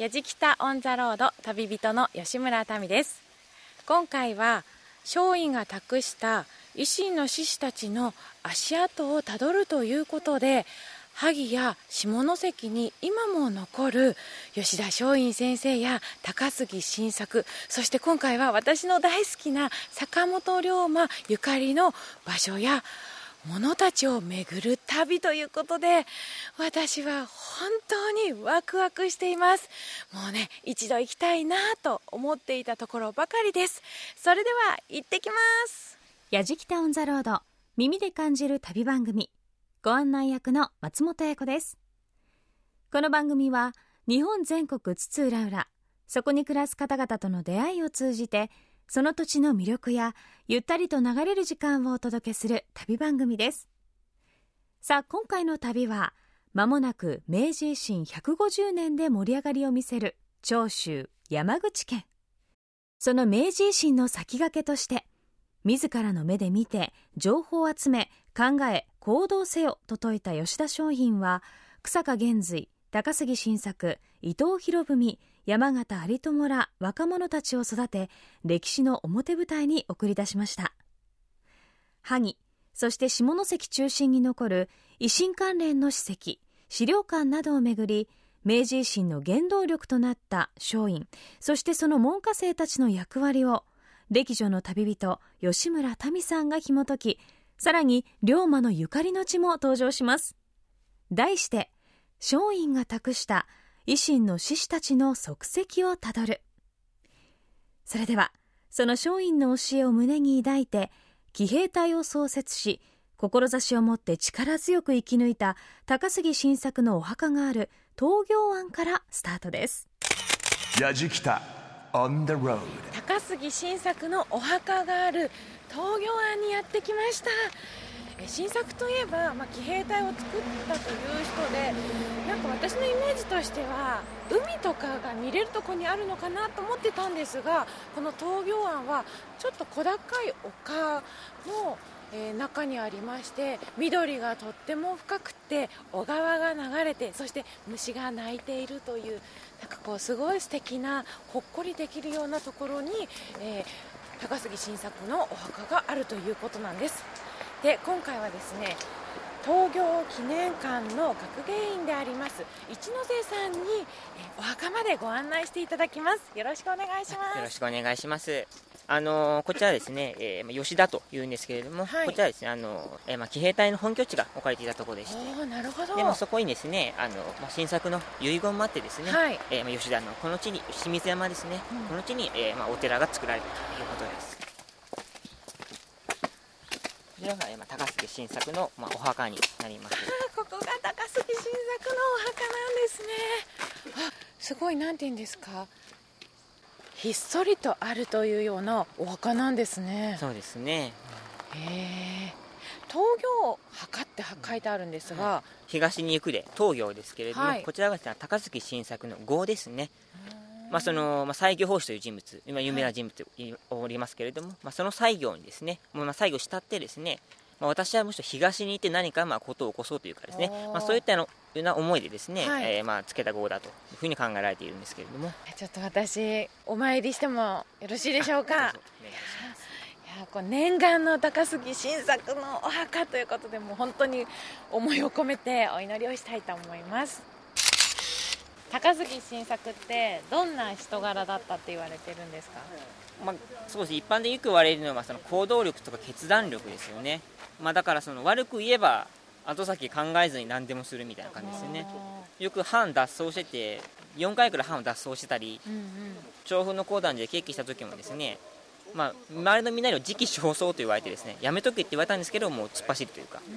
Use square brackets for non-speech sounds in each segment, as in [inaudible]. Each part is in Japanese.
やじきたオンザロード旅人の吉村民です。今回は松陰が託した維新の志士たちの足跡をたどるということで萩や下関に今も残る吉田松陰先生や高杉晋作そして今回は私の大好きな坂本龍馬ゆかりの場所や物たちを巡る旅ということで私は本当にワクワクしています。もうね一度行きたいなと思っていたところばかりです。それでは行ってきます。やじきたオンザロード耳で感じる旅番組。ご案内役の松本英子です。この番組は日本全国津々浦々そこに暮らす方々との出会いを通じてその土地の魅力やゆったりと流れる時間をお届けする旅番組です。さあ今回の旅はまもなく明治維新150年で盛り上がりを見せる長州山口県。その明治維新の先駆けとして自らの目で見て情報を集め考え行動せよと説いた吉田松陰は草加玄瑞高杉晋作伊藤博文山形有朋ら若者たちを育て歴史の表舞台に送り出しました。萩そして下関中心に残る維新関連の史跡資料館などをめぐり明治維新の原動力となった松陰そしてその門下生たちの役割を歴女の旅人吉村民さんが紐解きさらに龍馬のゆかりの地も登場します。題して松陰が託した維新の志士たちの足跡をたどる。それではその松陰の教えを胸に抱いて騎兵隊を創設し志を持って力強く生き抜いた高杉晋作のお墓がある東行湾からスタートです。高杉晋作のお墓がある東行湾にやってきました新作といえば、まあ、騎兵隊を作ったという人でなんか私のイメージとしては海とかが見れるとこにあるのかなと思ってたんですがこの東京湾はちょっと小高い丘の、えー、中にありまして緑がとっても深くて小川が流れてそして虫が鳴いているというなんかこうすごい素敵なほっこりできるようなところに、えー、高杉晋作のお墓があるということなんです。で今回はですね東京記念館の学芸員であります一ノ瀬さんにお墓までご案内していただきます。よろしくお願いします。よろしくお願いします。あのこちらですね、えー、吉田というんですけれども、はい、こちらですねあの、えー、まあ、騎兵隊の本拠地が置かれていたところでしてなるほど。でもそこにですねあの、まあ、新作の遺言もあってですね、はい、えー、まあ、吉田のこの地に清水山ですね、うん、この地に、えまあ、お寺が作られたということですこちらが、まあ、高杉晋作の、まあ、お墓になります。[laughs] ここが高杉晋作のお墓なんですね。あすごいなんて言うんですか。ひっそりとあるというようなお墓なんですね。そうですね。へえ。東行墓って書いてあるんですが、はい、東に行くで東行ですけれども、はい、こちらが高杉晋作の号ですねまあそのまあ、西行法師という人物、今有名な人物おりますけれども、はい、まあ、その西行にですね、まあ、西行したってですね、まあ、私はむしろ東に行って何かまあことを起こそうというかですね、まあ、そういったのような思いでですね、はい、えー、まあつけた号だというふうに考えられているんですけれども。ちょっと私お参りしてもよろしいでしょうか？い。やこう念願の高杉晋作のお墓ということでもう本当に思いを込めてお祈りをしたいと思います高杉晋作ってどんな人柄だったって言われてるんですか、まあ、そうです。一般でよく言われるのはその行動力とか決断力ですよね、まあ、だからその悪く言えば後先考えずに何でもするみたいな感じですよね。よく班脱走してて4回くらい班を脱走してたり、うんうん、調布の講談で決起した時もですねまあ、周りのみんなに時期尚早と言われてですねやめとけって言われたんですけどもう突っ走るというか、う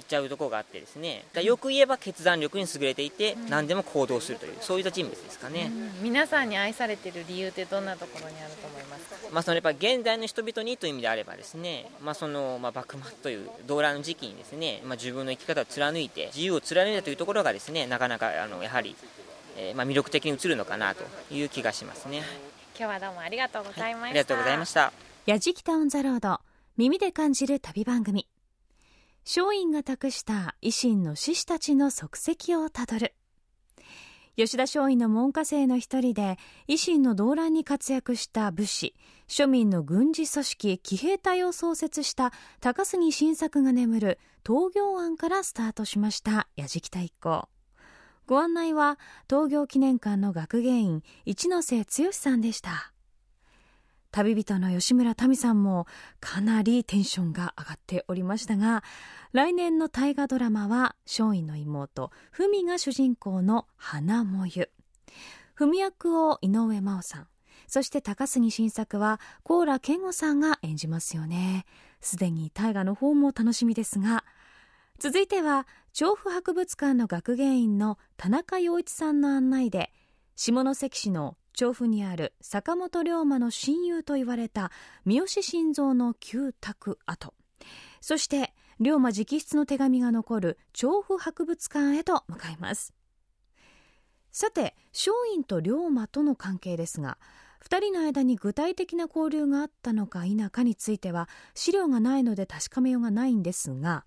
っちゃうところがあってですね。よく言えば決断力に優れていて、何でも行動するというそういった人物ですかね、うん、皆さんに愛されている理由ってどんなところにあると思いますか、まあ、そのやっぱ現代の人々にという意味であればですね、まあそのまあ、幕末という動乱の時期にですね、まあ、自分の生き方を貫いて自由を貫いたというところがですね。なかなかあのやはり、えー、まあ魅力的に映るのかなという気がしますね。今日はどうもありがとうございました、はい、ありがとうございました。やじきたオンザロード耳で感じる旅番組松陰が託した維新の志士たちの足跡をたどる。吉田松陰の門下生の一人で維新の動乱に活躍した武士庶民の軍事組織騎兵隊を創設した高杉晋作が眠る東行庵からスタートしました矢敷太一行ご案内は東行記念館の学芸員一ノ瀬剛さんでした。旅人の吉村民さんもかなりテンションが上がっておりましたが来年の大河ドラマは松陰の妹文が主人公の「花もゆ」文役を井上真央さんそして高杉晋作は高良健吾さんが演じますよね。すでに大河の方も楽しみですが続いては調布博物館の学芸員の田中陽一さんの案内で下関市の調布にある坂本龍馬の親友と言われた三好晋三の旧宅跡。そして龍馬直筆の手紙が残る調布博物館へと向かいます。さて松陰と龍馬との関係ですが2人の間に具体的な交流があったのか否かについては資料がないので確かめようがないんですが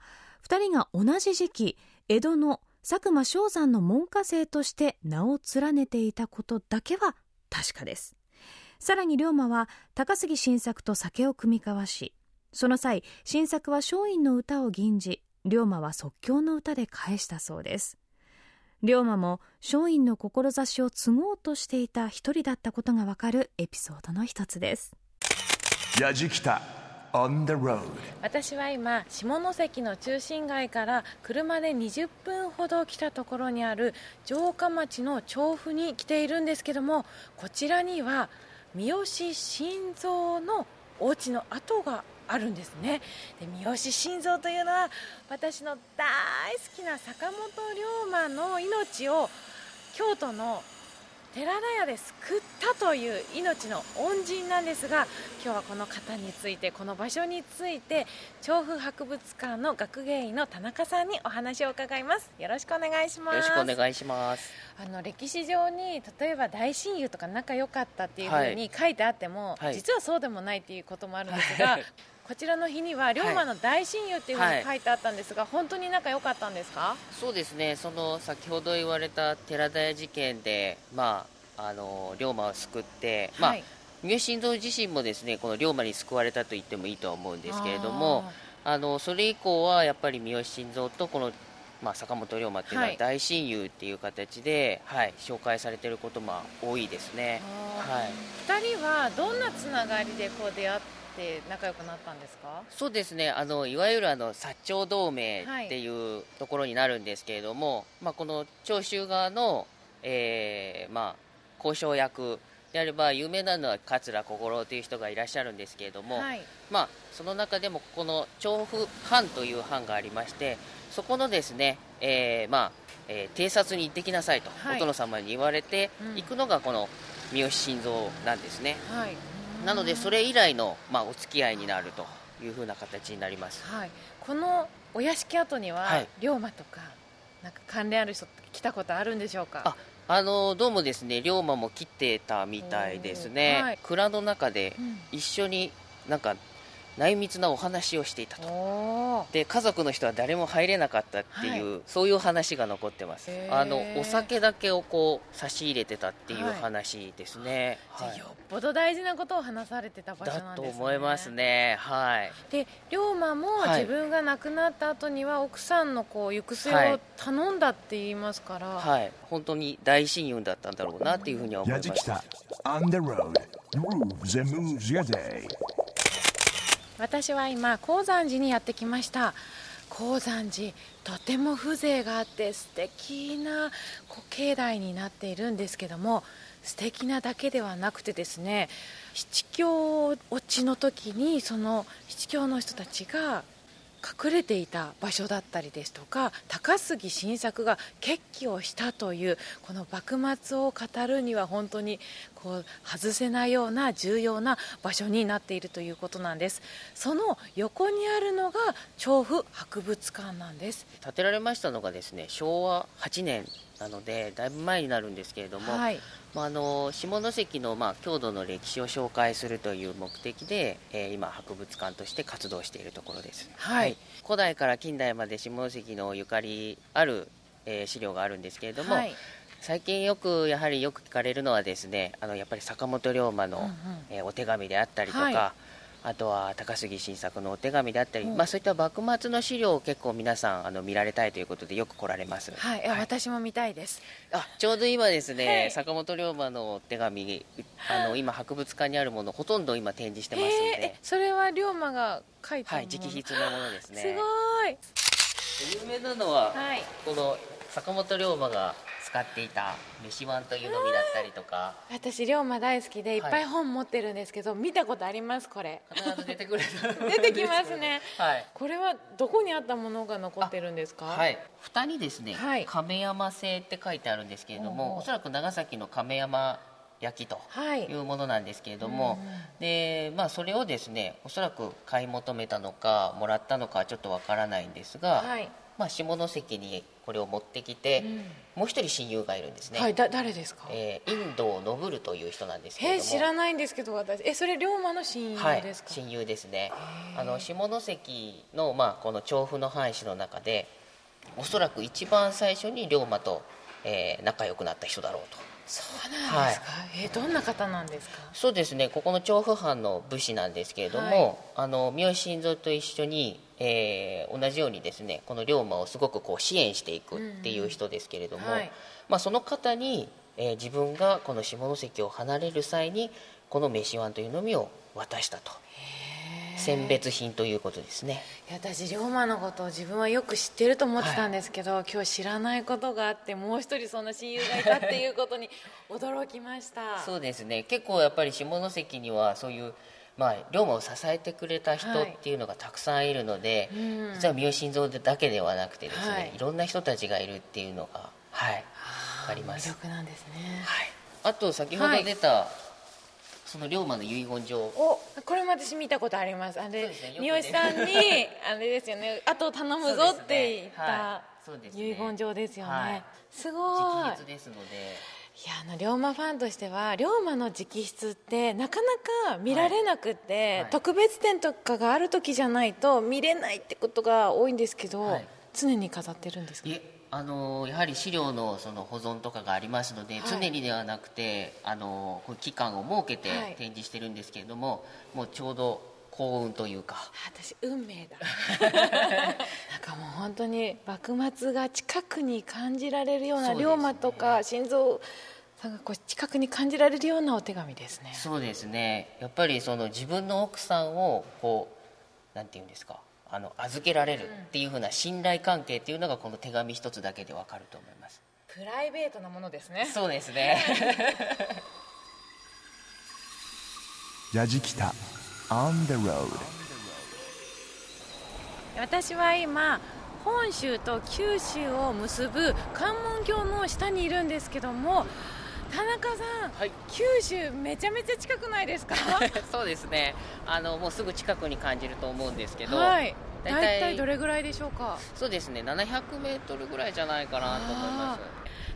2人が同じ時期江戸の佐久間象山の門下生として名を連ねていたことだけは確かです。さらに龍馬は高杉晋作と酒を酌み交わしその際晋作は松陰の歌を吟じ龍馬は即興の歌で返したそうです。龍馬も松陰の志を継ごうとしていた一人だったことがわかるエピソードの一つです。私は今下関の中心街から車で20分ほど来たところにある城下町の調布に来ているんですけどもこちらには三好晋三のお家の跡があるんですね。で三好晋三というのは私の大好きな坂本龍馬の命を京都の寺田屋で救ったという命の恩人なんですが今日はこの方についてこの場所について調布博物館の学芸員の田中さんにお話を伺います。よろしくお願いしますよろしくお願いします。あの歴史上に例えば大親友とか仲良かったっていうふうに書いてあっても、はい、実はそうでもないっていうこともあるんですが、こちらの日には龍馬の大親友っていうふうに書いてあったんですが、はい、本当に仲良かったんですか？そうですね。その先ほど言われた寺田屋事件でまああの龍馬を救って、まあ三好晋三自身もですねこの龍馬に救われたと言ってもいいとは思うんですけれどもあのそれ以降はやっぱり三好晋三とこのまあ、坂本龍馬っていうのは大親友っていう形で、はい、はい、紹介されていることも多いですね、はい、2人はどんなつながりでこう出会ってって仲良くなったんですか？そうですね。あのいわゆるあの薩長同盟っていうところになるんですけれども、はい、まあ、この長州側の、えーまあ、交渉役であれば有名なのは桂小五郎という人がいらっしゃるんですけれども、はい、まあ、その中でもこの調布藩という藩がありましてそこのですね、えーまあえー、偵察に行ってきなさいと、はい、お殿様に言われて行くのがこの三好晋三なんですね。はいなのでそれ以来の、まあ、お付き合いになるというふうな形になります、はい、このお屋敷跡には、はい、龍馬とかなんか関連ある人来たことあるんでしょうか？ああのどうもですね龍馬も来てたみたいですね、はい、蔵の中で一緒になんか内密なお話をしていたと。で家族の人は誰も入れなかったっていう、はい、そういう話が残ってます。あのお酒だけをこう差し入れてたっていう話ですね、はいはい、よっぽど大事なことを話されてた場所なんですね。だと思いますね。はい。で龍馬も自分が亡くなった後には奥さんのこう行く末を頼んだって言いますから、はい、本当に大親友だったんだろうなっていうふうには思います。On the road, grooves and moves your day 私は今高山寺にやってきました。高山寺とても風情があって素敵な境内になっているんですけども素敵なだけではなくてですね七教落ちの時にその七教の人たちが隠れていた場所だったりですとか高杉晋作が決起をしたというこの幕末を語るには本当にこう外せないような重要な場所になっているということなんです。その横にあるのが調布博物館なんです。建てられましたのがですね昭和8年なのでだいぶ前になるんですけれども、はい、まあ、あの下関の、まあ、郷土の歴史を紹介するという目的で、えー、今博物館として活動しているところです、はい、はい、古代から近代まで下関のゆかりある、えー、資料があるんですけれども、はい最近よくやはりよく聞かれるのはですねあのやっぱり坂本龍馬の、うんうん。えーお手紙であったりとか、はい。あとは高杉晋作のお手紙であったり、まあ、そういった幕末の資料を結構皆さんあの見られたいということでよく来られます、はい、いや私も見たいです。あちょうど今ですね、はい。坂本龍馬のお手紙あの今博物館にあるものほとんど今展示してますので、それは龍馬が書いたはい直筆のものですね。すごい。有名なのは、はい。この坂本龍馬が使っていた飯碗というのみだったりとか。私龍馬大好きでい。っぱい本持ってるんですけど、見たことありますこれ。必ず出てくる。[laughs] 出てきますね。はい。これはどこにあったものが残ってるんですか？はい、蓋にですね、はい。亀山製って書いてあるんですけれどもおそらく長崎の亀山焼きとはい。いうものなんですけれども、でまあ、それをですねおそらく買い求めたのかもらったのかはちょっとわからないんですが、はい、まあ、下関にこれを持ってきて、もう一人親友がいるんですね、はい、だ誰ですか？えー、インド信るという人なんですけれども。え知らないんですけど私。えそれ龍馬の親はい友ですか、親友ですね。あの下関の、まあ、この調布の藩士の中でおそらく一番最初に龍馬と、えー仲良くなった人だろうとそうなんですか、えどんな方なんですか？そうですね。ここの調布藩の武士なんですけれども、はい。あの三好晋三と一緒に、えー同じようにですねこの龍馬をすごくこう支援していくっていう人ですけれども、はい。まあ、その方に、えー自分がこの下関を離れる際にこの飯碗というのみを渡したと選別品ということですね。いや私龍馬のことを自分はよく知ってると思ってたんですけど、今日知らないことがあってもう一人そんな親友がいたっていうことに驚きました。そうですね。結構やっぱり下関にはそういう、まあ、龍馬を支えてくれた人はいっていうのがたくさんいるので、うん。実は三好晋三だけではなくてですね、はい。い、ろんな人たちがいるっていうのがはい。ります、魅力なんですね。はい、あと先ほど出た、その龍馬の遺言状。おこれも私見たことあります。あれ、ね三好さんに [laughs] あれですよね。あと頼むぞって言ったそうですね。遺言状ですよね、はい。すごい。直筆ですので。いやあの龍馬ファンとしては龍馬の直筆ってなかなか見られなくて、はい。特別展とかがある時じゃないと見れないってことが多いんですけど、はい。常に飾ってるんですか？あのやはり資料のその保存とかがありますので、はい。常にではなくてあのこう期間を設けてはい。展示してるんですけれども、もうちょうど幸運というか。あ私運命だ。なんかもう本当に幕末が近くに感じられるようなね。龍馬とか心臓さんがこう近くに感じられるようなお手紙ですね。そうですね。やっぱりその自分の奥さんをこうなんていうんですかあの預けられるっていうふうな信頼関係っていうのがこの手紙一つだけでわかると思います。プライベートなものですね。そうですね。ヤジキタ On the road 私は今本州と九州を結ぶ関門橋の下にいるんですけども田中さん、はい。九州めちゃめちゃ近くないですか？[laughs] そうですね。あのもうすぐ近くに感じると思うんですけど、はい。大体どれぐらいでしょうか？そうですね。700メートルぐらいじゃないかなと思います。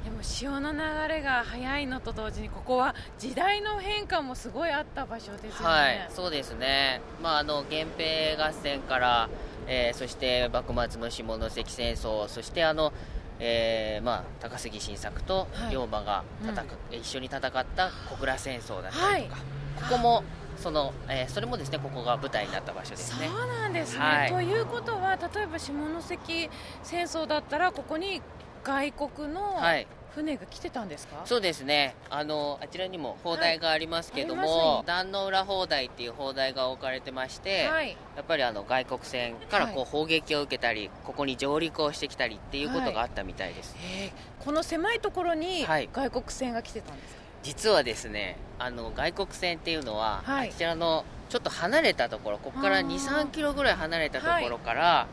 でも潮の流れが速いのと同時にここは時代の変化もすごいあった場所ですよね、はい、そうですね、まあ、あの源平合戦から、えーそして幕末の下関戦争、そしてあの、えーまあ、高杉晋作とはい。龍馬が戦っ一緒に戦った小倉戦争だったりとか、はい。ここもその、えーそれもですねここが舞台になった場所ですね。そうなんですね、はい。ということは例えば下関戦争だったらここに外国のはい船が来てたんですか、そうですね。あのあちらにも砲台がありますけども、ます壇の浦砲台っていう砲台が置かれてまして、はい。やっぱりあの外国船からこうはい砲撃を受けたり、ここに上陸をしてきたりっていうことがあったみたいです、えーこの狭いところにはい。外国船が来てたんですか、実はですねあの外国船っていうのは、はい。あちらのちょっと離れたところここからあー。2 3キロぐらい離れたところから、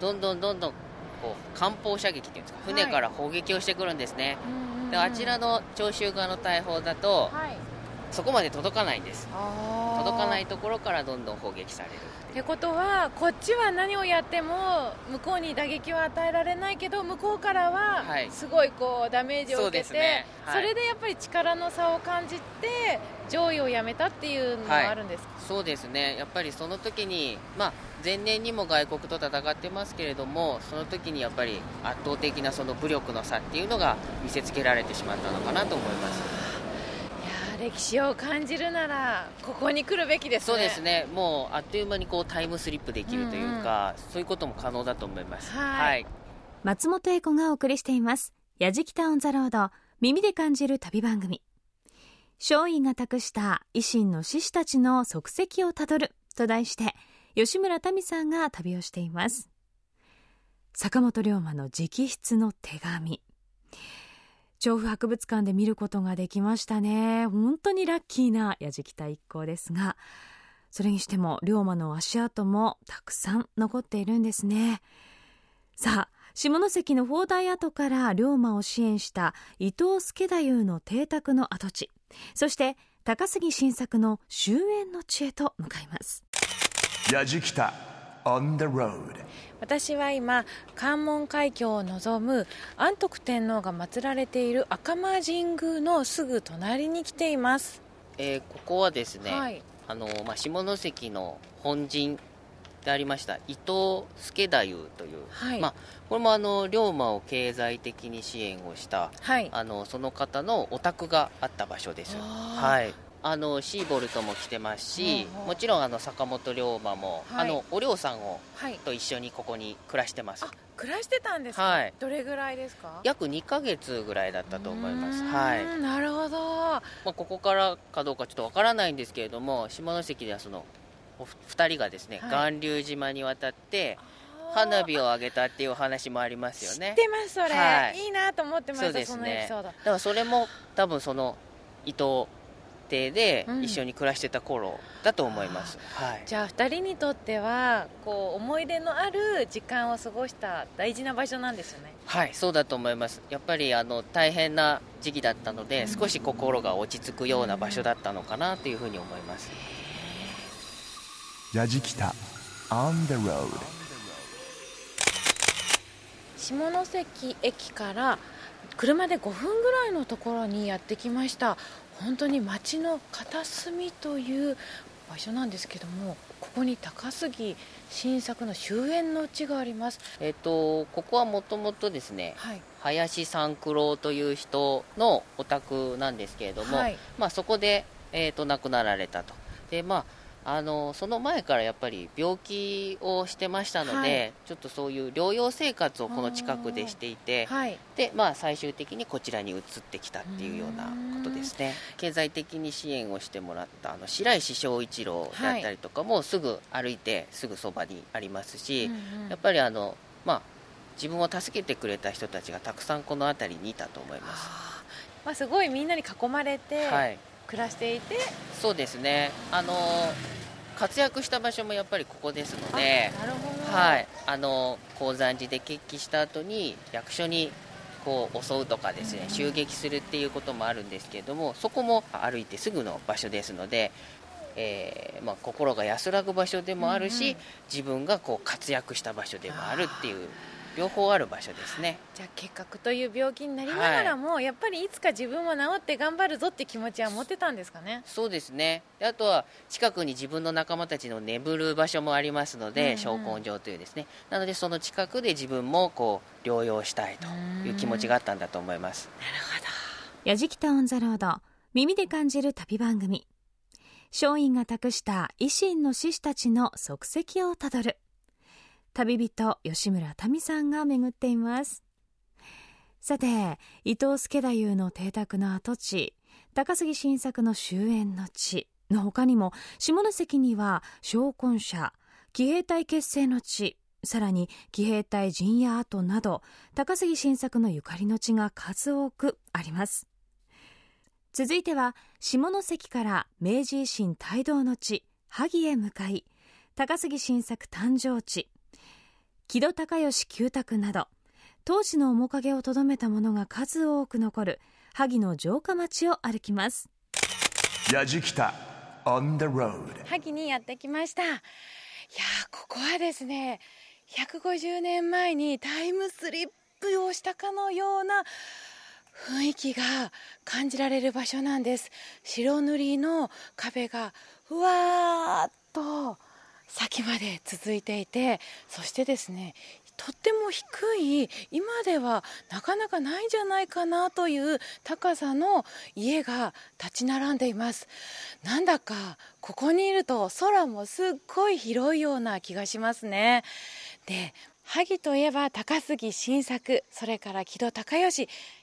どんどんどんどんこう艦砲射撃っていうんですか？船から砲撃をしてくるんですね、うんうんうん。であちらの長州側の大砲だとはいそこまで届かないんです。届かないところからどんどん砲撃されるってことはこっちは何をやっても向こうに打撃は与えられないけど向こうからはすごいこうダメージを受けて、そね。はい、それでやっぱり力の差を感じて上位をやめたっていうのはあるんですか、はい、そうですね。やっぱりその時に、まあ、前年にも外国と戦ってますけれどもその時にやっぱり圧倒的なその武力の差っていうのが見せつけられてしまったのかなと思います。歴史を感じるならここに来るべきですね。そうですね。もうあっという間にこうタイムスリップできるというか、うん。うん、そういうことも可能だと思います。はい、松本英子がお送りしています「やじきた On the Road」耳で感じる旅番組。松陰が託した維新の志士たちの足跡をたどると題して吉村民さんが旅をしています。坂本龍馬の直筆の手紙長府博物館で見ることができましたね。本当にラッキーなやじきた一行ですがそれにしても龍馬の足跡もたくさん残っているんですね。さあ下関の砲台跡から龍馬を支援した伊藤助太夫の邸宅の跡地そして高杉晋作の終焉の地へと向かいます。矢敷田 On the road. 私は今関門海峡を望む安徳天皇が祀られている赤間神宮のすぐ隣に来ています、えー、ここはですね、はい、あのまあ、下関の本陣でありました伊藤助太夫という、はい、まあ、これもあの龍馬を経済的に支援をした、はい、あのその方のお宅があった場所です。はいあのシーボルトも来てますし、もちろんあの坂本龍馬も、はい、あのお龍さんを、はい、と一緒にここに暮らしてます。暮らしてたんですか、はい、どれぐらいですか？約2か月ぐらいだったと思います。はい。なるほど、まあ、ここからかどうかちょっとわからないんですけれども下関ではそのお二人がですね、巌流島に渡って花火を上げたっていう話もありますよね。知ってますそれ、はい、いいなと思ってましたそうですね。だからそれも多分その伊藤庭で一緒に暮らしてた頃だと思います、うん、はい、じゃあ2人にとってはこう思い出のある時間を過ごした大事な場所なんですよね。はいそうだと思います。やっぱりあの大変な時期だったので、うん、少し心が落ち着くような場所だったのかなというふうに思います。矢敷北 On the road 下関駅から車で5分ぐらいのところにやってきました本当に町の片隅という場所なんですけどもここに高杉新作の終焉の地があります。えっ、とここはもともとですね、はい、林三九郎という人のお宅なんですけれども、はい、まあ、そこで、えーと亡くなられたと。でまああのその前からやっぱり病気をしてましたので、はい、ちょっとそういう療養生活をこの近くでしていて、はい、でまあ、最終的にこちらに移ってきたっていうようなことですね。経済的に支援をしてもらったあの白石正一郎だったりとかもすぐ歩いてすぐそばにありますし、はい、やっぱりあの、まあ、自分を助けてくれた人たちがたくさんこの辺りにいたと思います。まあ、すごいみんなに囲まれて、はい。暮らしていて。そうですね。あの活躍した場所もやっぱりここですのではい、あの鉱山寺で決起した後に役所にこう襲うとかですね、襲撃するっていうこともあるんですけれどもそこも歩いてすぐの場所ですので、えーまあ、心が安らぐ場所でもあるし、自分がこう活躍した場所でもあるっていう両方ある場所ですね。じゃあ結核という病気になりながらも、はい、やっぱりいつか自分も治って頑張るぞって気持ちは持ってたんですかね？そうですね。あとは近くに自分の仲間たちの眠る場所もありますので、昇、う、根、場というですね。なのでその近くで自分もこう療養したいという気持ちがあったんだと思います。なるほど。矢敷タウンザロード耳で感じる旅番組。松陰が託した維新の志士たちの足跡をたどる旅人吉村民さんが巡っています。さて伊藤助太夫の邸宅の跡地高杉晋作の終焉の地の他にも下関には将軍社騎兵隊結成の地さらに騎兵隊陣屋跡など高杉晋作のゆかりの地が数多くあります。続いては下関から明治維新帯同の地萩へ向かい高杉晋作誕生地木戸孝允旧宅など当時の面影をとどめたものが数多く残る萩の城下町を歩きます。やじきた on the road 萩にやってきました。いやーここはですね150年前にタイムスリップをしたかのような雰囲気が感じられる場所なんです。白塗りの壁がふわーっと先まで続いていてそしてですねとっても低い今ではなかなかないんじゃないかなという高さの家が立ち並んでいます。なんだかここにいると空もすっごい広いような気がしますね。で萩といえば高杉晋作それから木戸孝允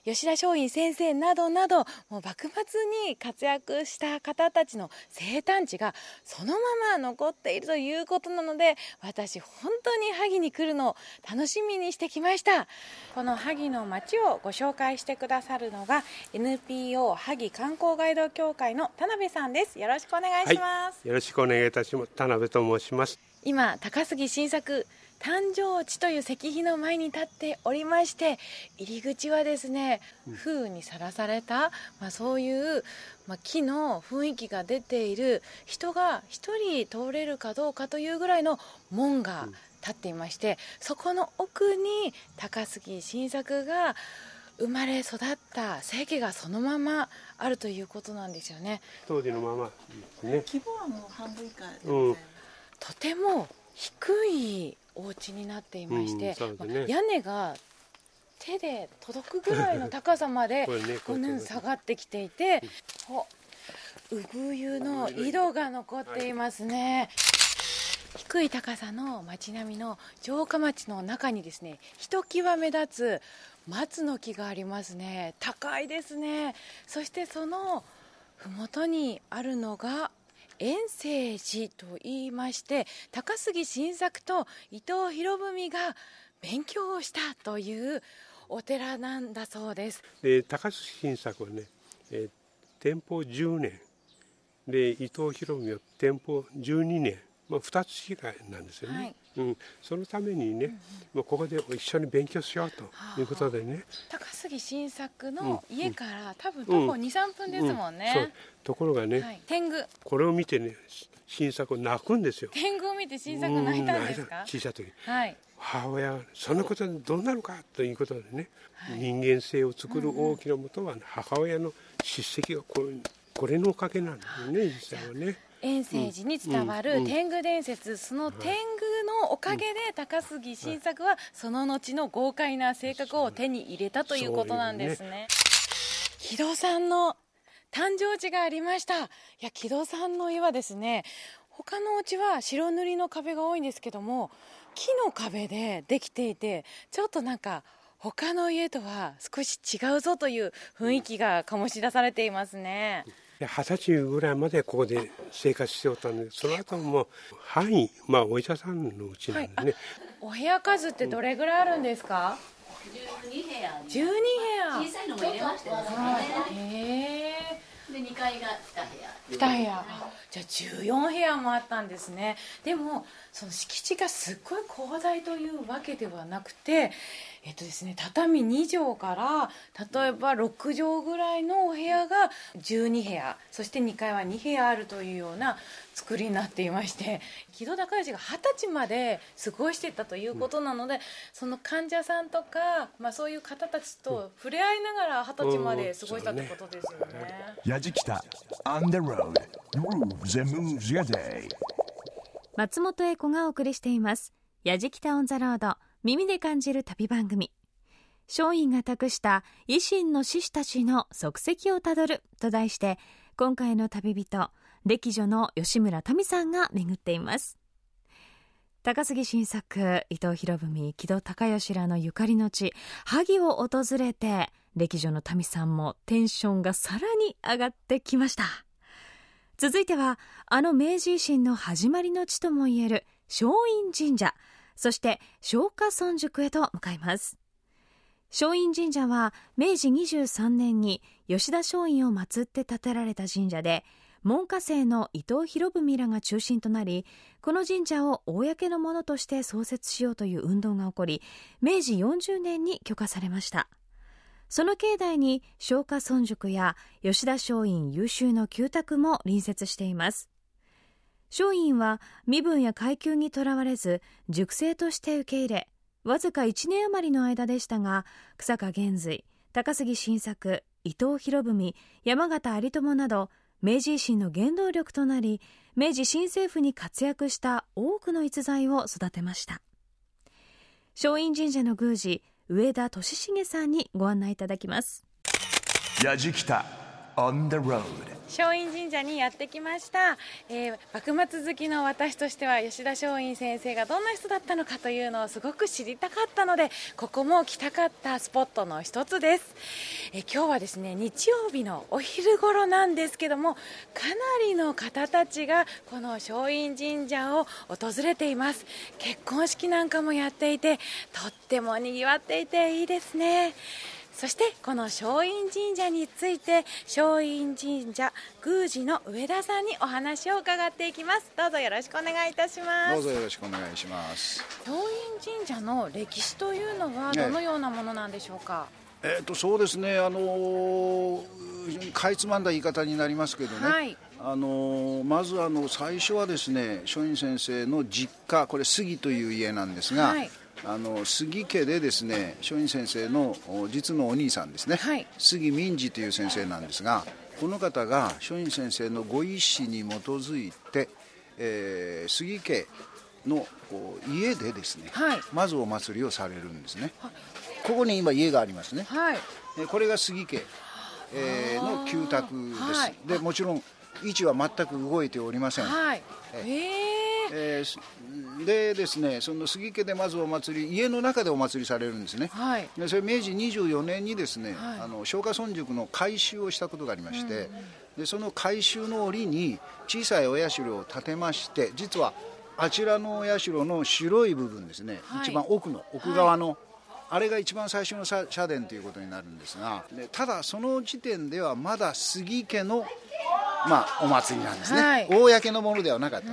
吉田松陰先生などなどもう幕末に活躍した方たちの生誕地がそのまま残っているということなので私本当に萩に来るのを楽しみにしてきました。この萩の町をご紹介してくださるのが NPO 萩観光ガイド協会の田辺さんです。よろしくお願いします、はい、よろしくお願いいたします。田辺と申します。今高杉晋作誕生地という石碑の前に立っておりまして入り口はですね風雨にさらされた、まあ、そういう、まあ、木の雰囲気が出ている人が一人通れるかどうかというぐらいの門が立っていましてそこの奥に高杉晋作が生まれ育った生家がそのままあるということなんですよね。当時のままですね。規模はもう半分以下でうんとても低いお家になっていまして、うんね。まあ屋根が手で届くぐらいの高さまで [laughs] これね。下がってきていて、お産湯の井戸が残っていますね。低い高さの町並みの城下町の中にですねひときわ目立つ松の木がありますね。高いですね。そしてその麓にあるのが遠征寺と言いまして高杉晋作と伊藤博文が勉強をしたというお寺なんだそうです。で高須新作はね、えー天保10年。で伊藤博文は天保12年、まあ、2つ違いなんですよね、はいうん、そのためにね、まあ、ここで一緒に勉強しようということでね、高杉晋作のうん。家から多分徒歩うん23分ですもんね、そう。ところがね、はい、天狗。これを見てね新作泣くんですよ。天狗を見て新作泣いたんですか？小さい時。はい。母親はそんなことでどうなるかということでね、はい。人間性を作る大きなもとは、母親の叱責がこれこれのおかげなんだよね実際はね。遠征寺に伝わる天狗伝説、その天狗のおかげで高杉晋作はその後の豪快な性格を手に入れたということなんですね。木戸さんの誕生地がありました。いや木戸さんの家はですね他のお家は白塗りの壁が多いんですけども木の壁でできていてちょっとなんか他の家とは少し違うぞという雰囲気が醸し出されていますね。で二十歳ぐらいまでここで生活しておったんでその後も範囲まあお医者さんのうちなんでね、お部屋数ってどれぐらいあるんですか、12部屋12部屋。小さいのも入れましたよね。へえで2階が2部屋。2部屋。じゃあ14部屋もあったんですね。でもその敷地がすっごい広大というわけではなくてえっとですね畳2畳から例えば6畳ぐらいのお部屋が12部屋そして2階は2部屋あるというような作りになっていまして [laughs] 木戸孝允が二十歳まで過ごしてたということなので、その患者さんとか、まあ、そういう方たちと触れ合いながら二十歳まで過ごしたってことですよね。やじきた。On the road. Grooves and moves your day 松本英子がお送りしています「やじきた On the Road。耳で感じる旅番組」松陰が託した維新の志士たちの足跡をたどると題して今回の旅人歴女の吉村民さんが巡っています。高杉晋作伊藤博文木戸孝允らのゆかりの地萩を訪れて歴女の民さんもテンションがさらに上がってきました。続いてはあの明治維新の始まりの地ともいえる松陰神社そして松下村塾へと向かいます。松陰神社は明治23年に吉田松陰を祀って建てられた神社で門下生の伊藤博文らが中心となりこの神社を公のものとして創設しようという運動が起こり明治40年に許可されました。その境内に松下村塾や吉田松陰優秀の旧宅も隣接しています。松陰は身分や階級にとらわれず塾生として受け入れわずか1年余りの間でしたが草加玄瑞高杉晋作伊藤博文山形有朋など明治維新の原動力となり明治新政府に活躍した多くの逸材を育てました。松陰神社の宮司上田利重さんにご案内いただきます。やじきた on the road. 松陰神社にやってきました、えー幕末好きの私としては吉田松陰先生がどんな人だったのかというのをすごく知りたかったのでここも来たかったスポットの一つです、えー今日はですね日曜日のお昼頃なんですけどもかなりの方たちがこの松陰神社を訪れています。結婚式なんかもやっていてとってもにぎわっていていいですね。そしてこの松陰神社について松陰神社宮司の上田さんにお話を伺っていきますどうぞよろしくお願いいたしますどうぞよろしくお願いします。松陰神社の歴史というのはどのようなものなんでしょうか、えっ、とそうですね、あのーかいつまんだ言い方になりますけどね。はいあのーまずあの最初はですね、松陰先生の実家、これ杉という家なんですが。はいあの杉家でですね松陰先生のお実のお兄さんですね、はい。杉民次という先生なんですがこの方が松陰先生のご意思に基づいて、えー杉家の家でですね、はい。まずお祭りをされるんですね、ここに今家がありますね、はい。えこれが杉家、えーの旧宅です、はい。でもちろん位置は全く動いておりません、はい。えええーすでですねその杉家でまずお祭り家の中でお祭りされるんですね、はい。でそれ明治24年にですね、はい。あの松下村塾の改修をしたことがありまして、でその改修の折に小さいお社を建てまして実はあちらのお社の白い部分ですね、はい。一番奥の奥側の、あれが一番最初の社社殿ということになるんですがでただその時点ではまだ杉家の、まあ、お祭りなんですね、はい。公のものではなかった、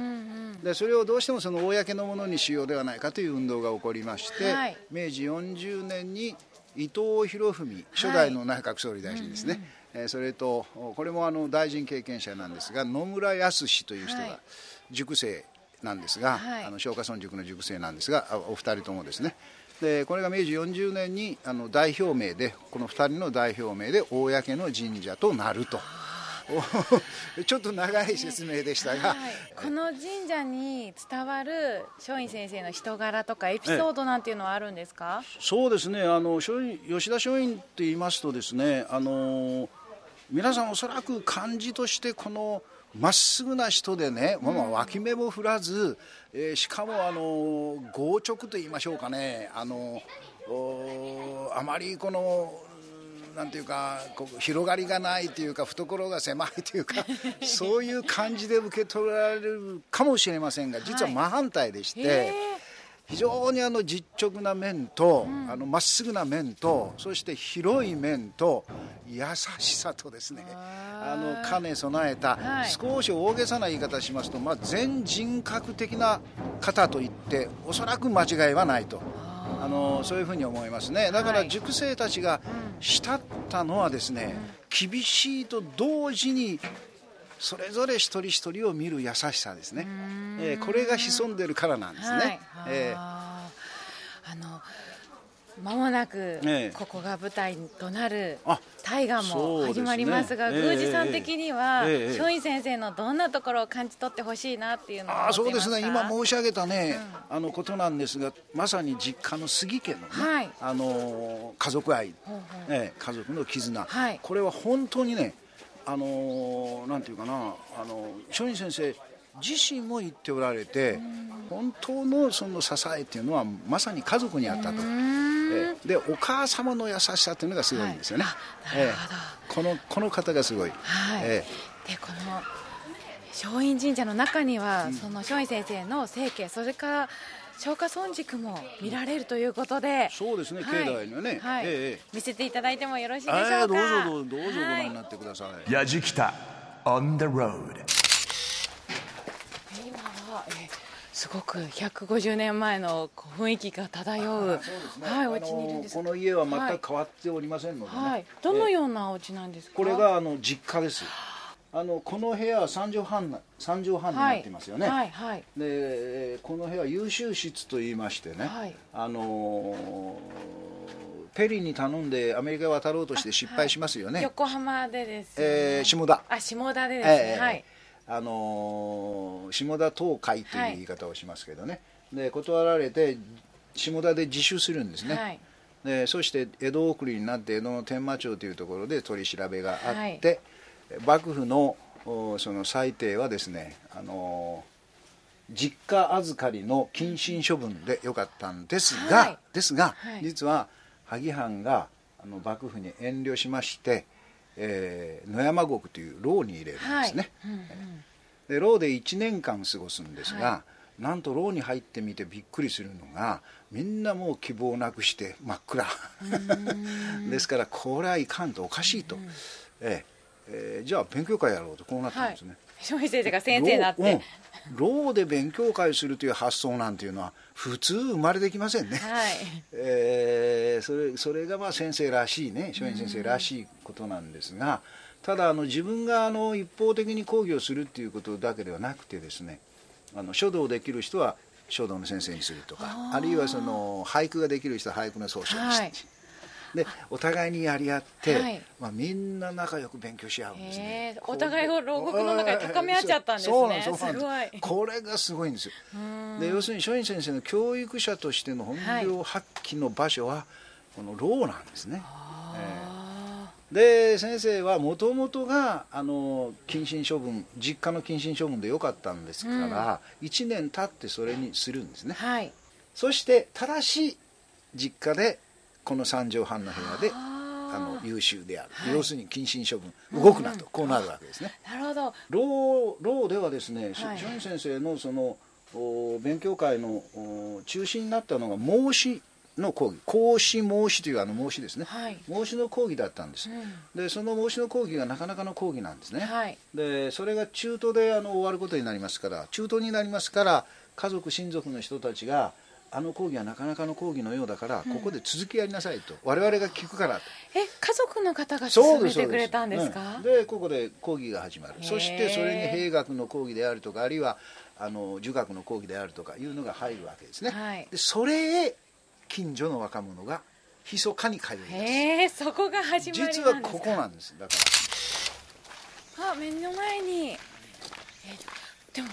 でそれをどうしてもその公のものにしようではないかという運動が起こりまして、はい。明治40年に伊藤博文初代の内閣総理大臣ですね、えーそれとこれもあの大臣経験者なんですが野村康という人はい。が塾生なんですが、はい。あの松下村塾の塾生なんですがあお二人ともですねでこれが明治40年にあの代表名でこの二人の代表名で公の神社となると。お [laughs] ちょっと長い説明でしたが、はい、この神社に伝わる松陰先生の人柄とかエピソードなんていうのはあるんですか、そうですね。あの吉田松陰と言いますとですねあの皆さんおそらく漢字としてこのまっすぐな人でね、まあまあ脇目も振らず、えーしかもあの強直と言いましょうかねあのおあまりこのうんなんていうかこう広がりがないというか懐が狭いというか [laughs] そういう感じで受け取られるかもしれませんが実は真反対でして。へ非常にあの実直な面と、あのまっすぐな面とそして広い面と優しさとですねあの兼ね備えた、はい。少し大げさな言い方しますと、まあ、全人格的な方と言っておそらく間違いはないと。あのそういうふうに思いますね。だからはい塾生たちが慕ったのはですね、厳しいと同時にそれぞれ一人一人を見る優しさですね、えーこれが潜んでるからなんですね、はい、えー。あの間もなくええ。ここが舞台となるあ大河も始まりますが、ええ。宮司さん的には、松陰先生のどんなところを感じ取ってほしいなっていうのをああそうですね。今も申し上げたね、あのことなんですがまさに実家の杉家のね、はい。あの家族愛、え家族の絆、はい。これは本当にねあのなんていうかなあの松陰先生自身も言っておられて本当のその支えっていうのはまさに家族にあったと。ええ。でお母様の優しさというのがすごいんですよね、はい。あなるほど。ええこのこの方がすごい、はい、えでこの松陰神社の中には、その松陰先生の生家それから松下村塾も見られるということで。そうですねはい。境内にはね。はい。ええ見せていただいてもよろしいでしょうか、ええどうぞどうぞどうぞごはい覧になってください。やじきた on the road. 今は、えーすごく150年前の雰囲気が漂う。はいお家にいるんです。この家は全く変わっておりませんのでね、はい。どのようなお家なんですか？これがあの実家ですあのこの部屋は3畳半な三畳半になっていますよね、はいはい。でえーこの部屋は優秀室といいましてね、はい。あのーペリーに頼んでアメリカへ渡ろうとして失敗しますよね、横浜でですよね。えー下田。あ下田でですね、ええはい。あのー下田東海という言い方をしますけどね、で断られて下田で自首するんですね、はい。でそして江戸送りになって江戸の天満町というところで取り調べがあって、幕府のおその裁定はですね、あのー実家預かりの謹慎処分でよかったんですが、はい。ですが、はい。実は萩藩があの幕府に遠慮しまして、えー野山国という牢に入れるんですね、うんうん。で牢で1年間過ごすんですが、はなんと牢に入ってみてびっくりするのがみんなもう希望なくして真っ暗。[laughs] ですからこれはいかんとおかしいと、えええーじゃあ勉強会やろうとこうなったんですね、庄司先生が先生になって、牢うで勉強会するという発想なんていうのは普通生まれてきませんね、はい。[laughs] えーそれそれがまあ先生らしいね。松陰先生らしいことなんですがただあの自分があの一方的に講義をするっていうことだけではなくてですねあの書道できる人は書道の先生にするとかあるいはその俳句ができる人は俳句の奏者にして、はいでお互いにやり合って、はい。まあ、みんな仲良く勉強し合うんですね。へーお互いを牢獄の中で高め合っちゃったんですね。そうなんです。ごいこれがすごいんですよ。で要するに松陰先生の教育者としての本領発揮の場所はこの牢なんですね、で先生はもともとがあの謹慎処分実家の謹慎処分でよかったんですから、1年経ってそれにするんですね。はい。そしてただし実家でこの3畳半の部屋でああの優秀である、要するに謹慎処分。動くなと、こうなるわけですね。なるほど。牢牢ではですね、しはい。先生のそのお勉強会のお中心になったのが孟子の講義。孔子孟子というあの孟子ですね、はい。孟子の講義だったんです、でその孟子の講義がなかなかの講義なんですね、はい。でそれが中途であの終わることになりますから中途になりますから家族親族の人たちがあの講義はなかなかの講義のようだから、ここで続きやりなさいと。我々が聞くからと。え家族の方が勧めてくれたんですか？うん。でここで講義が始まる。そしてそれに兵学の講義であるとかあるいはあの儒学の講義であるとかいうのが入るわけですね、はい。でそれへ近所の若者が密かに通います。そこが始まりなんですか？実はここなんです。だから。あ目の前に。えでも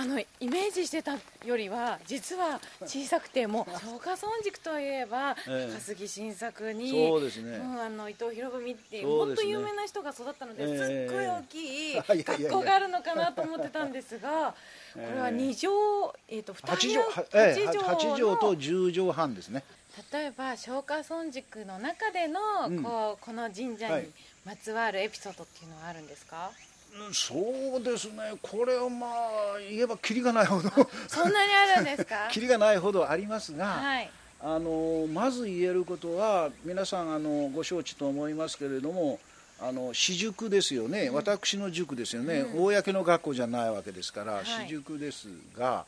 あのイメージしてたよりは実は小さくても松下村塾といえば、ええ。霞新作にそうですね。うんあの伊藤博文っていうそうですね。本当有名な人が育ったので、ええ。すっごい大きい [laughs] 学校があるのかなと思ってたんですが [laughs] これは2畳、えー、と2 8部畳はええ8 8畳畳との10畳半ですね。例えば松下村塾の中での、うん。こうこの神社にはい。まつわるエピソードっていうのはあるんですか、うんそうですね。これをまあ言えばキリがないほど。[laughs] そんなにあるんですか？[laughs] キリがないほどありますが、はい。あのまず言えることは皆さんあのご承知と思いますけれどもあの私塾ですよね、私の塾ですよね、公の学校じゃないわけですから、い。私塾ですが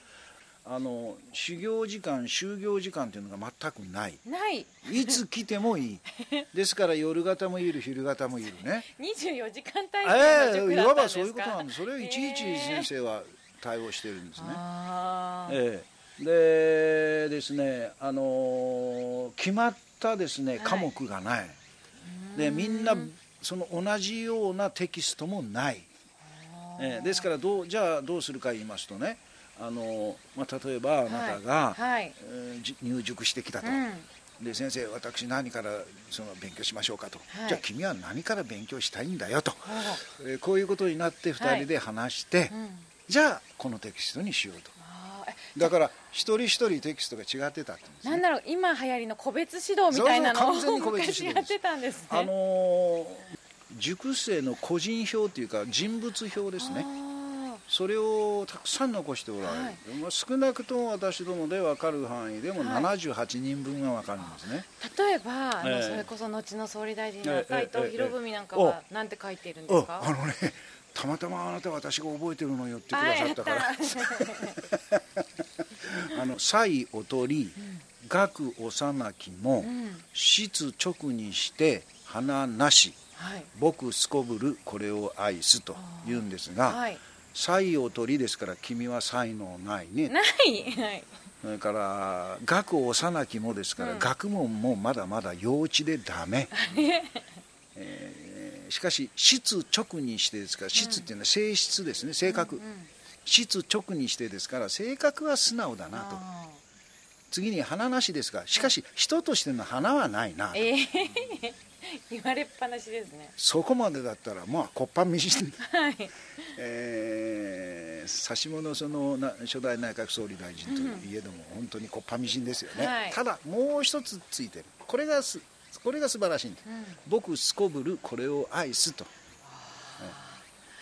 あの修行時間就業時間というのが全くない。ない。いつ来てもいい。[laughs] ですから夜型もいる昼型もいるね。24時間体ええい制の塾だったんですか、わばそういうことなんです。それをいちいち先生は対応してるんですね、あー。ええ、でですね、あのー決まったですねい。科目がない、でみんなその同じようなテキストもない、ええ、ですからどうじゃあどうするか言いますとね、あのーまあ、例えばあなたが、はい。えーじ入塾してきたと、うん。で先生私何からその勉強しましょうかと、はい。じゃあ君は何から勉強したいんだよと、えーこういうことになって2人で話して、うん。じゃあこのテキストにしようと。だから一人一人テキストが違ってたってんですね。なんだろう今流行りの個別指導みたいなのをそうそう完全に個別昔指導です。やってたんですねあのー塾生の個人表というか人物表ですね。あそれをたくさん残しておられる、はい。まあ少なくとも私どもで分かる範囲でもはい。78人分が分かるんですね、ー例えばええ。それこそ後の総理大臣にええなった伊ええ。藤博文なんかええは何て書いているんですか、ああのねたまたまあなた私が覚えてるのよってくださったから、あ [laughs] の祭おとり学幼きも質直にして花なし。はい。僕すこぶるこれを愛すと言うんですがはい才おとりですから君は才能ないね。ない。はいそれから学幼きもですから、学問もまだまだ幼稚でダメ、えーしかし質直にしてですから質っていうのは性質ですね。性格、質直にしてですから性格は素直だなと。あ次に花なしですがしかし人としての花はないな。ーええ言われっぱなしですね。そこまでだったらまあこっぱみじん [laughs] はい。えー、指物そのな初代内閣総理大臣といえども、本当にこっぱみじんですよね、はい。ただもう一つついてる。これがすこれが素晴らしいんです、僕すこぶるこれを愛すと、うん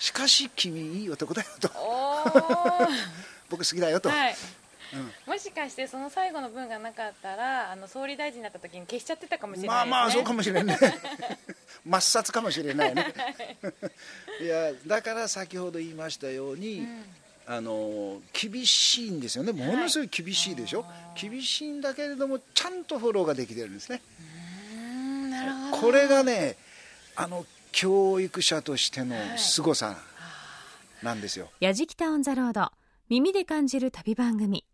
しかし君いい男だよと。[laughs] 僕好きだよと、はい、もしかしてその最後の文がなかったらあの総理大臣になった時に消しちゃってたかもしれないね。まあまあそうかもしれない [laughs] 抹殺かもしれないね。[laughs] いやだから先ほど言いましたように、あの厳しいんですよね。ものすごい厳しいでしょ、厳しいんだけれどもちゃんとフォローができてるんですね。うんなるほど。これがねあの教育者としての凄さなんですよ、やじきたオンザロード耳で感じる旅番組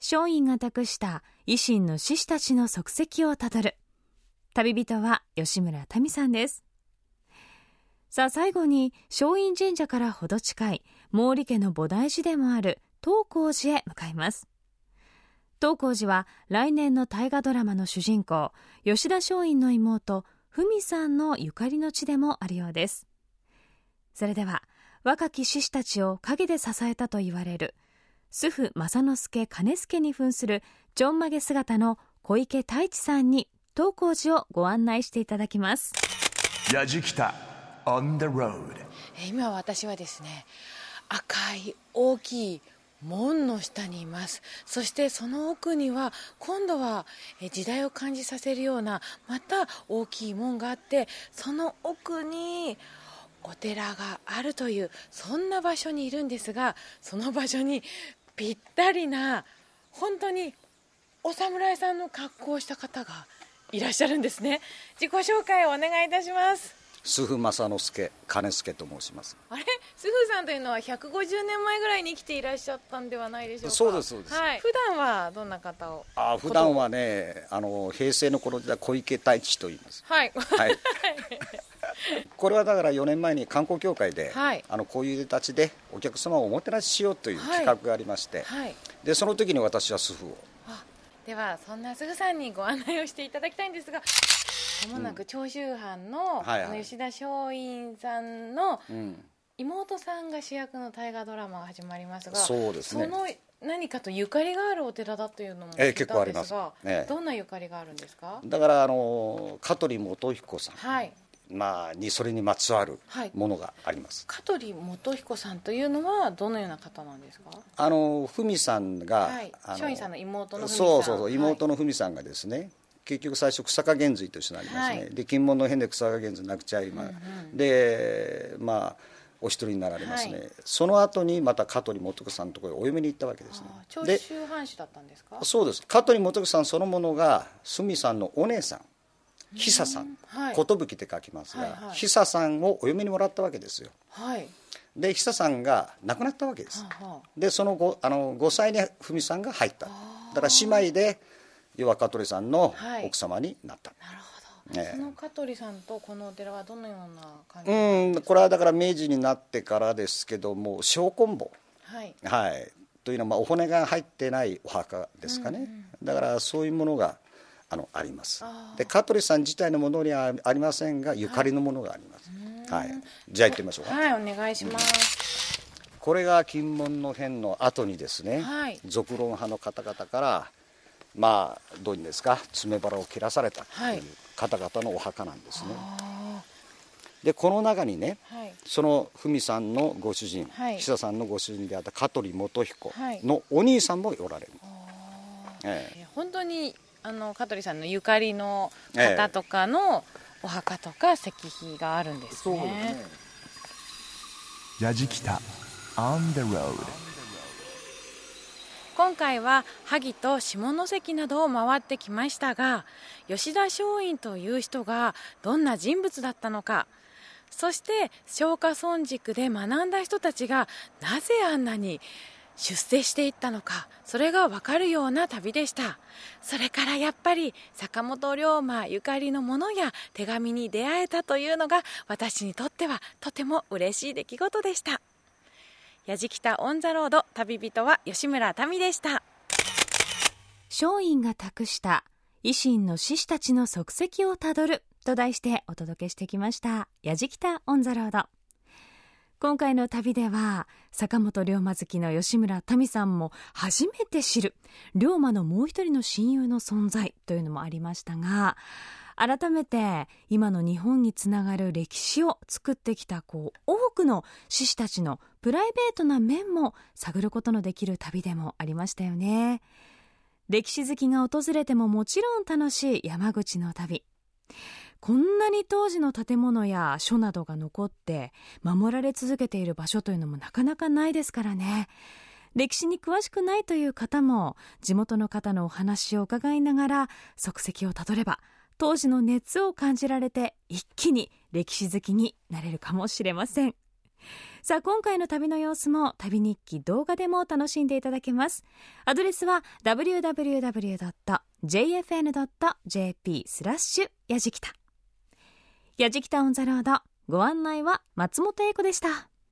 松陰が託した維新の志士たちの足跡をたどる。旅人は吉村民さんです。さあ最後に松陰神社からほど近い毛利家の菩提寺でもある東光寺へ向かいます。東光寺は来年の大河ドラマの主人公吉田松陰の妹文さんのゆかりの地でもあるようです。それでは若き志士たちを陰で支えたと言われる主婦正之助兼助に扮するちょんまげ姿の小池太一さんに東光寺をご案内していただきます。やじきた on the road え今私はですね赤い大きい門の下にいます。そしてその奥には今度はえ時代を感じさせるようなまた大きい門があってその奥にお寺があるというそんな場所にいるんですがその場所にぴったりな本当にお侍さんの格好をした方がいらっしゃるんですね。自己紹介をお願いいたします。主婦正之助兼助と申します。あれ？すぐさんというのは150年前ぐらいに生きていらっしゃったんではないでしょうか。そうですそうです。はい、普段はどんな方を？あ普段はねあの平成の頃時代小池太一と言います。はい。はいこれはだから4年前に観光協会で、はい。あのこういう形でお客様をおもてなししようという企画がありまして、はい。でその時に私は主婦を。ではそんなすぐさんにご案内をしていただきたいんですがまもなく長州藩の,、の吉田松陰さんのうん。妹さんが主役の大河ドラマが始まりますがそうですね。その何かとゆかりがあるお寺だというのもええ聞いたんですが、結構あります。ええ。どんなゆかりがあるんですか？だからあの香取元彦さん、はいまあ、にそれにまつわるはい。ものがあります、香取元彦さんというのはどのような方なんですか？あの文さんが、はい。松陰さんの妹のそうそうそうはい妹の文さんがですね、結局最初草加源瑞としてなりますね、はい。で金門の変で草加源瑞なくちゃいま、でまあお一人になられますね、はい。その後にまた香取元子さんのところへお嫁に行ったわけですね。あ長で州藩主だったんですか？そうです。香取元子さんそのものが澄さんのお姉さん久さん。はい。寿って書きますが、はいはい。久さんをお嫁にもらったわけですよ。はい。で久さんが亡くなったわけです、はあはでその後あの5歳に文さんが入った。だから姉妹で要は香取さんのはい。奥様になった、あなるほど、ええ。その香取さんとこのお寺はどのような感じ？うんこれはだから明治になってからですけども小昆布はい。はい。というのはまあお骨が入ってないお墓ですかね、だからそういうものがあのあります。で香取さん自体のものにはありませんがゆかりのものがあります、はい。じゃあ行ってみましょうか、はいお願いします、これが金門の変の後にですね、はい。俗論派の方々からまあどういうんですか爪腹を切らされたとはいい。う方々のお墓なんですね、あでこの中にねーはい。その文さんのご主人、はい。久さんのご主人であった香取元彦はい。のお兄さんもおられる、ええ。え本当にあの香取さんのゆかりの方とかのお墓とか石碑があるんですね,、やじきた on the road. 今今回は萩と下関などを回ってきましたが吉田松陰という人がどんな人物だったのかそして松下村塾で学んだ人たちがなぜあんなに出世していったのかそれが分かるような旅でした。それからやっぱり坂本龍馬ゆかりのものや手紙に出会えたというのが私にとってはとても嬉しい出来事でした。やじきた On the Road 旅人は吉村民でした。松陰が託した維新の志士たちの足跡をたどると題してお届けしてきましたやじきた On the Road。今回の旅では坂本龍馬好きの吉村民さんも初めて知る龍馬のもう一人の親友の存在というのもありましたが改めて今の日本につながる歴史を作ってきたこう多くの志士たちのプライベートな面も探ることのできる旅でもありましたよね。歴史好きが訪れてももちろん楽しい山口の旅。こんなに当時の建物や書などが残って守られ続けている場所というのもなかなかないですからね。歴史に詳しくないという方も地元の方のお話を伺いながら足跡をたどれば当時の熱を感じられて一気に歴史好きになれるかもしれません。さあ今回の旅の様子も旅日記動画でも楽しんでいただけます。アドレスは www.jfn.jp スラッシュやじきたやじきたオンザロード。ご案内は松本英子でした。